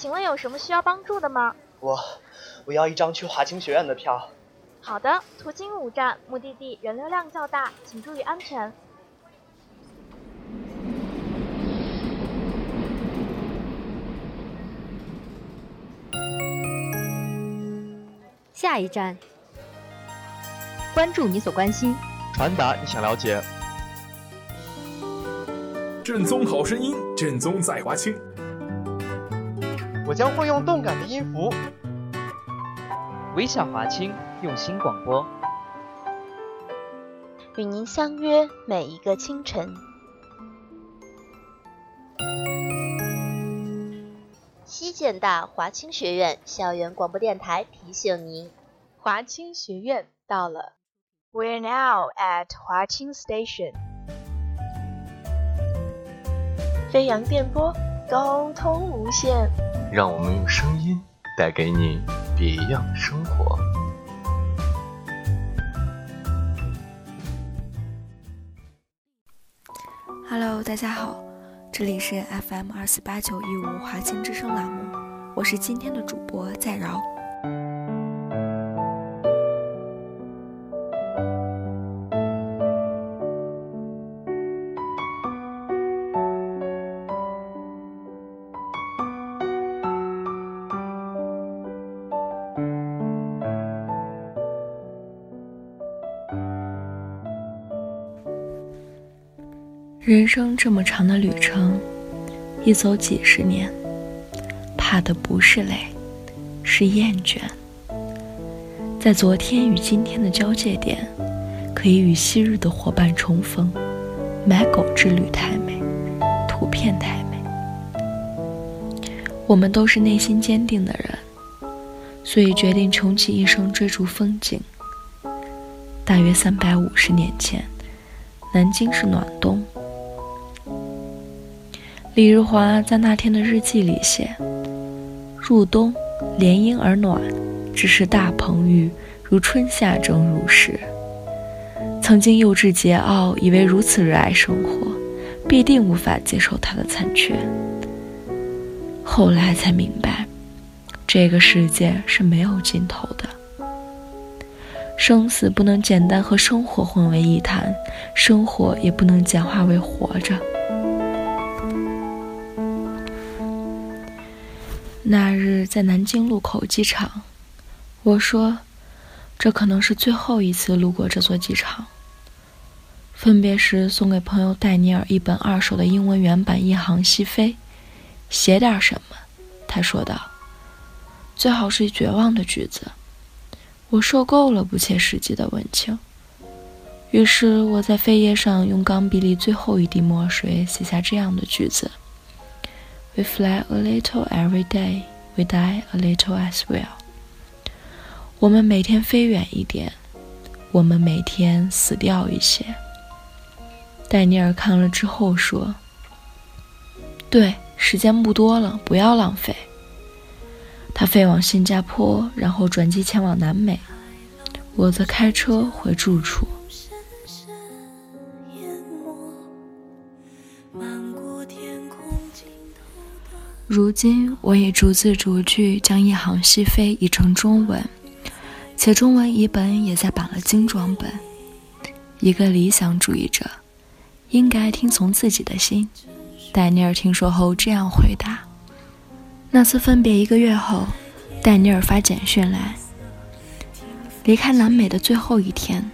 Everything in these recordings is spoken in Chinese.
请问有什么需要帮助的吗？我。我要一张去华清学院的票。好的，途经五站，目的地人流量较大，请注意安全。下一站，关注你所关心，传达你想了解。正宗好声音，正宗在华清。我将会用动感的音符。微笑华清，用心广播，与您相约每一个清晨。西建大华清学院校园广播电台提醒您：华清学院到了。We're now at 华清 Station。飞扬电波，沟通无限。让我们用声音带给你。别样生活。Hello，大家好，这里是 FM 二四八九一五华清之声栏目，我是今天的主播在饶。人生这么长的旅程，一走几十年，怕的不是累，是厌倦。在昨天与今天的交界点，可以与昔日的伙伴重逢。买狗之旅太美，图片太美。我们都是内心坚定的人，所以决定穷其一生追逐风景。大约三百五十年前，南京是暖冬。李日华在那天的日记里写：“入冬，连阴而暖，只是大棚浴，如春夏正入时。”曾经幼稚桀骜，以为如此热爱生活，必定无法接受它的残缺。后来才明白，这个世界是没有尽头的，生死不能简单和生活混为一谈，生活也不能简化为活着。那日在南京禄口机场，我说：“这可能是最后一次路过这座机场。”分别时送给朋友戴尼尔一本二手的英文原版《一航西飞》，写点什么，他说道：“最好是绝望的句子。”我受够了不切实际的温情，于是我在扉页上用钢笔里最后一滴墨水写下这样的句子。We fly a little every day, we die a little as well. 我们每天飞远一点，我们每天死掉一些。戴尼尔看了之后说：“对，时间不多了，不要浪费。”他飞往新加坡，然后转机前往南美，我则开车回住处。如今，我也逐字逐句将《一行西非》译成中文，且中文译本也在版了精装本。一个理想主义者，应该听从自己的心。戴尼尔听说后这样回答：“那次分别一个月后，戴尼尔发简讯来，离开南美的最后一天，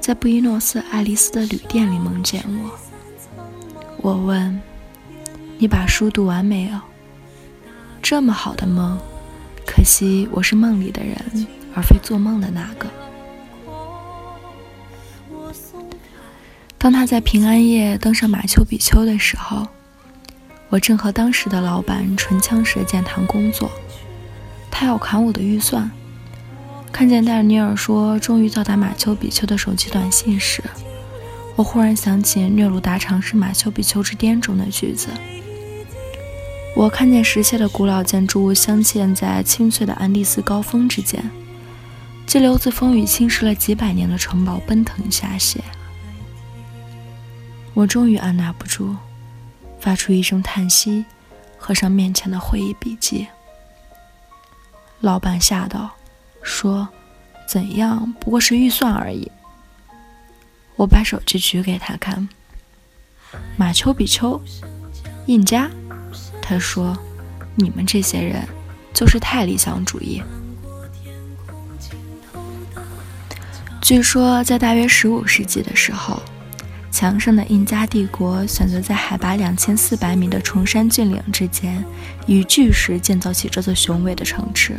在布宜诺斯艾利斯的旅店里梦见我。我问：你把书读完没有？”这么好的梦，可惜我是梦里的人，而非做梦的那个。当他在平安夜登上马丘比丘的时候，我正和当时的老板唇枪舌剑谈工作，他要砍我的预算。看见戴尔尼尔说终于到达马丘比丘的手机短信时，我忽然想起聂鲁达长是马丘比丘之巅中的句子。我看见石砌的古老建筑物镶嵌在清翠的安第斯高峰之间，激流自风雨侵蚀了几百年的城堡奔腾下泻。我终于按捺不住，发出一声叹息，合上面前的会议笔记。老板吓到，说：“怎样？不过是预算而已。”我把手机举给他看。马丘比丘，印加。他说：“你们这些人就是太理想主义。”据说，在大约十五世纪的时候。强盛的印加帝国选择在海拔两千四百米的崇山峻岭之间，以巨石建造起这座雄伟的城池，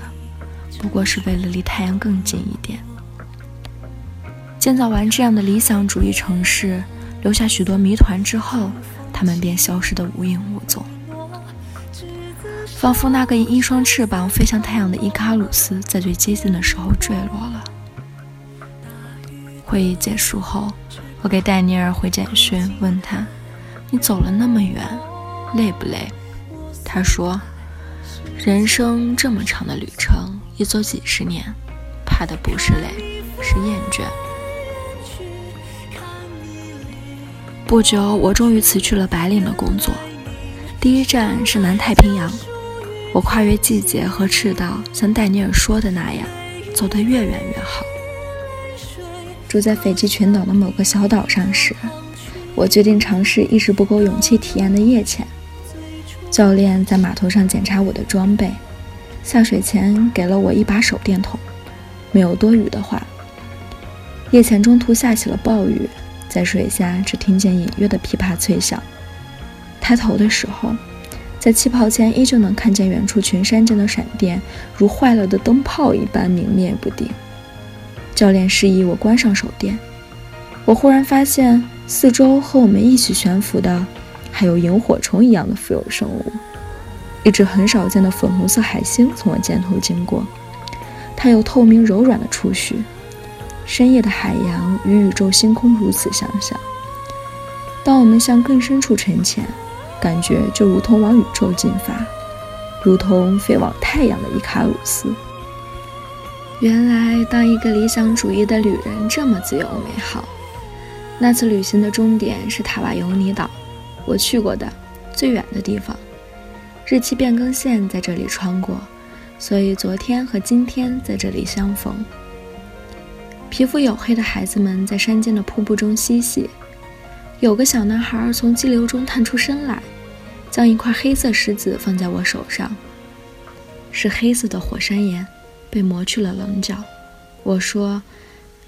不过是为了离太阳更近一点。建造完这样的理想主义城市，留下许多谜团之后，他们便消失得无影无踪，仿佛那个以一双翅膀飞向太阳的伊卡鲁斯在最接近的时候坠落了。会议结束后。我给戴尼尔回简讯，问他：“你走了那么远，累不累？”他说：“人生这么长的旅程，一走几十年，怕的不是累，是厌倦。”不久，我终于辞去了白领的工作，第一站是南太平洋。我跨越季节和赤道，像戴尼尔说的那样，走得越远越好。住在斐济群岛的某个小岛上时，我决定尝试一直不够勇气体验的夜潜。教练在码头上检查我的装备，下水前给了我一把手电筒。没有多余的话，夜潜中途下起了暴雨，在水下只听见隐约的噼啪脆响。抬头的时候，在气泡间依旧能看见远处群山间的闪电，如坏了的灯泡一般明灭不定。教练示意我关上手电，我忽然发现四周和我们一起悬浮的，还有萤火虫一样的富有生物。一只很少见的粉红色海星从我肩头经过，它有透明柔软的触须。深夜的海洋与宇宙星空如此相像。当我们向更深处沉潜，感觉就如同往宇宙进发，如同飞往太阳的伊卡鲁斯。原来，当一个理想主义的旅人这么自由美好。那次旅行的终点是塔瓦尤尼岛，我去过的最远的地方。日期变更线在这里穿过，所以昨天和今天在这里相逢。皮肤黝黑的孩子们在山间的瀑布中嬉戏。有个小男孩从激流中探出身来，将一块黑色石子放在我手上，是黑色的火山岩。被磨去了棱角，我说：“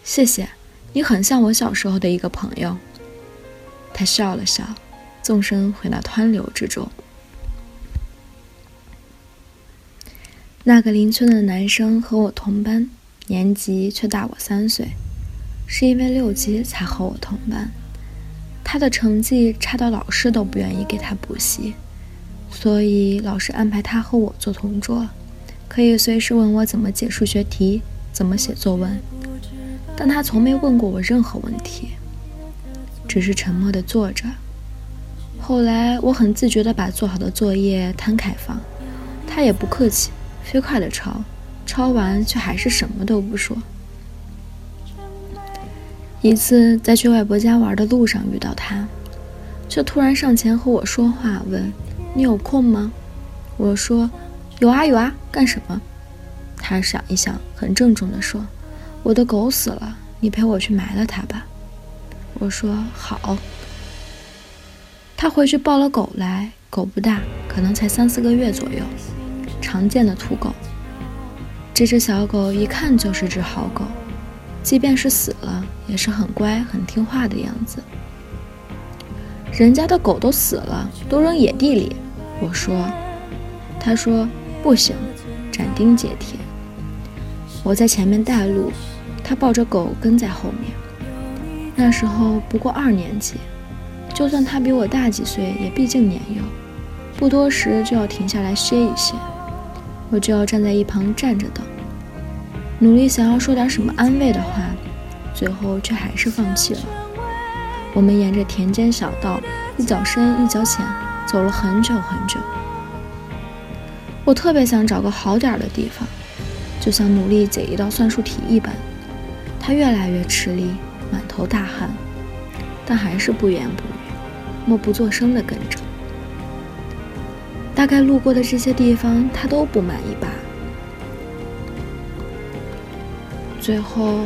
谢谢，你很像我小时候的一个朋友。”他笑了笑，纵身回到湍流之中。那个邻村的男生和我同班，年级却大我三岁，是因为六级才和我同班。他的成绩差到老师都不愿意给他补习，所以老师安排他和我做同桌。可以随时问我怎么解数学题，怎么写作文，但他从没问过我任何问题，只是沉默地坐着。后来我很自觉地把做好的作业摊开放，他也不客气，飞快地抄，抄完却还是什么都不说。一次在去外婆家玩的路上遇到他，却突然上前和我说话，问：“你有空吗？”我说。有啊有啊，干什么？他想一想，很郑重地说：“我的狗死了，你陪我去埋了它吧。”我说：“好。”他回去抱了狗来，狗不大，可能才三四个月左右，常见的土狗。这只小狗一看就是只好狗，即便是死了，也是很乖、很听话的样子。人家的狗都死了，都扔野地里。我说：“他说。”不行，斩钉截铁。我在前面带路，他抱着狗跟在后面。那时候不过二年级，就算他比我大几岁，也毕竟年幼，不多时就要停下来歇一歇，我就要站在一旁站着等，努力想要说点什么安慰的话，最后却还是放弃了。我们沿着田间小道，一脚深一脚浅，走了很久很久。我特别想找个好点的地方，就像努力解一道算术题一般。他越来越吃力，满头大汗，但还是不言不语，默不作声地跟着。大概路过的这些地方，他都不满意吧。最后，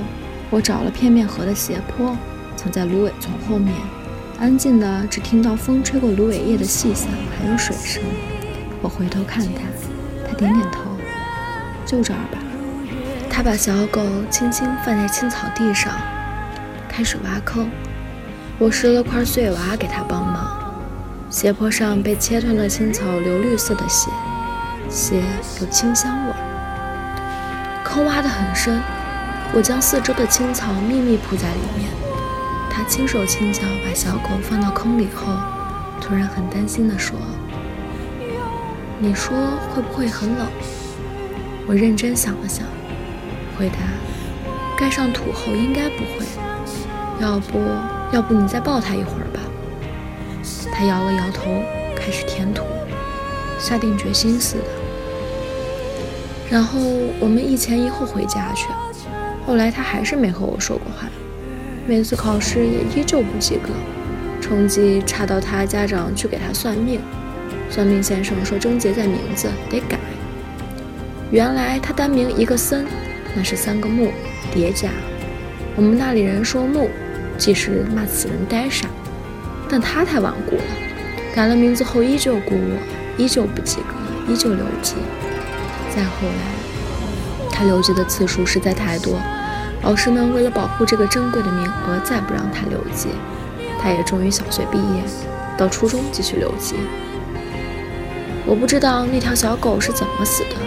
我找了片面河的斜坡，藏在芦苇丛后面，安静的只听到风吹过芦苇叶的细响，还有水声。我回头看他，他点点头，就这儿吧。他把小狗轻轻放在青草地上，开始挖坑。我拾了块碎瓦给他帮忙。斜坡上被切断的青草流绿色的血，血有清香味儿。坑挖得很深，我将四周的青草密密铺在里面。他轻手轻脚把小狗放到坑里后，突然很担心地说。你说会不会很冷？我认真想了想，回答：盖上土后应该不会。要不要不你再抱它一会儿吧？他摇了摇头，开始填土，下定决心似的。然后我们一前一后回家去。后来他还是没和我说过话，每次考试也依旧不及格，成绩差到他家长去给他算命。算命先生说：“症结在名字，得改。原来他单名一个森，那是三个木叠加。我们那里人说木，即是骂此人呆傻。但他太顽固了，改了名字后依旧孤我，依旧不及格，依旧留级。再后来，他留级的次数实在太多，老师们为了保护这个珍贵的名额，再不让他留级。他也终于小学毕业，到初中继续留级。”我不知道那条小狗是怎么死的，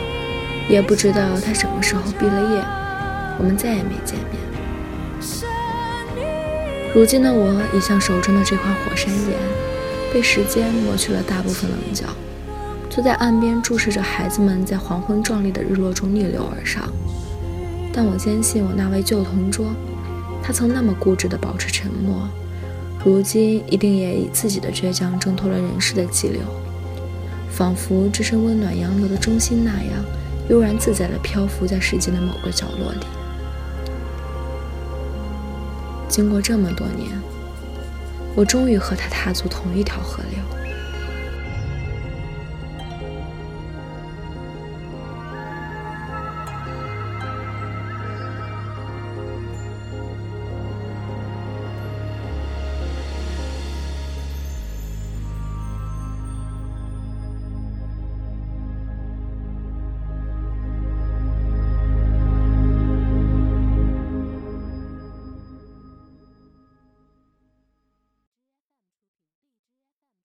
也不知道它什么时候毕了业，我们再也没见面。如今的我已像手中的这块火山岩，被时间磨去了大部分棱角，坐在岸边注视着孩子们在黄昏壮丽的日落中逆流而上。但我坚信我那位旧同桌，他曾那么固执地保持沉默，如今一定也以自己的倔强挣脱了人世的激流。仿佛置身温暖洋流的中心那样，悠然自在地漂浮在世界的某个角落里。经过这么多年，我终于和他踏足同一条河流。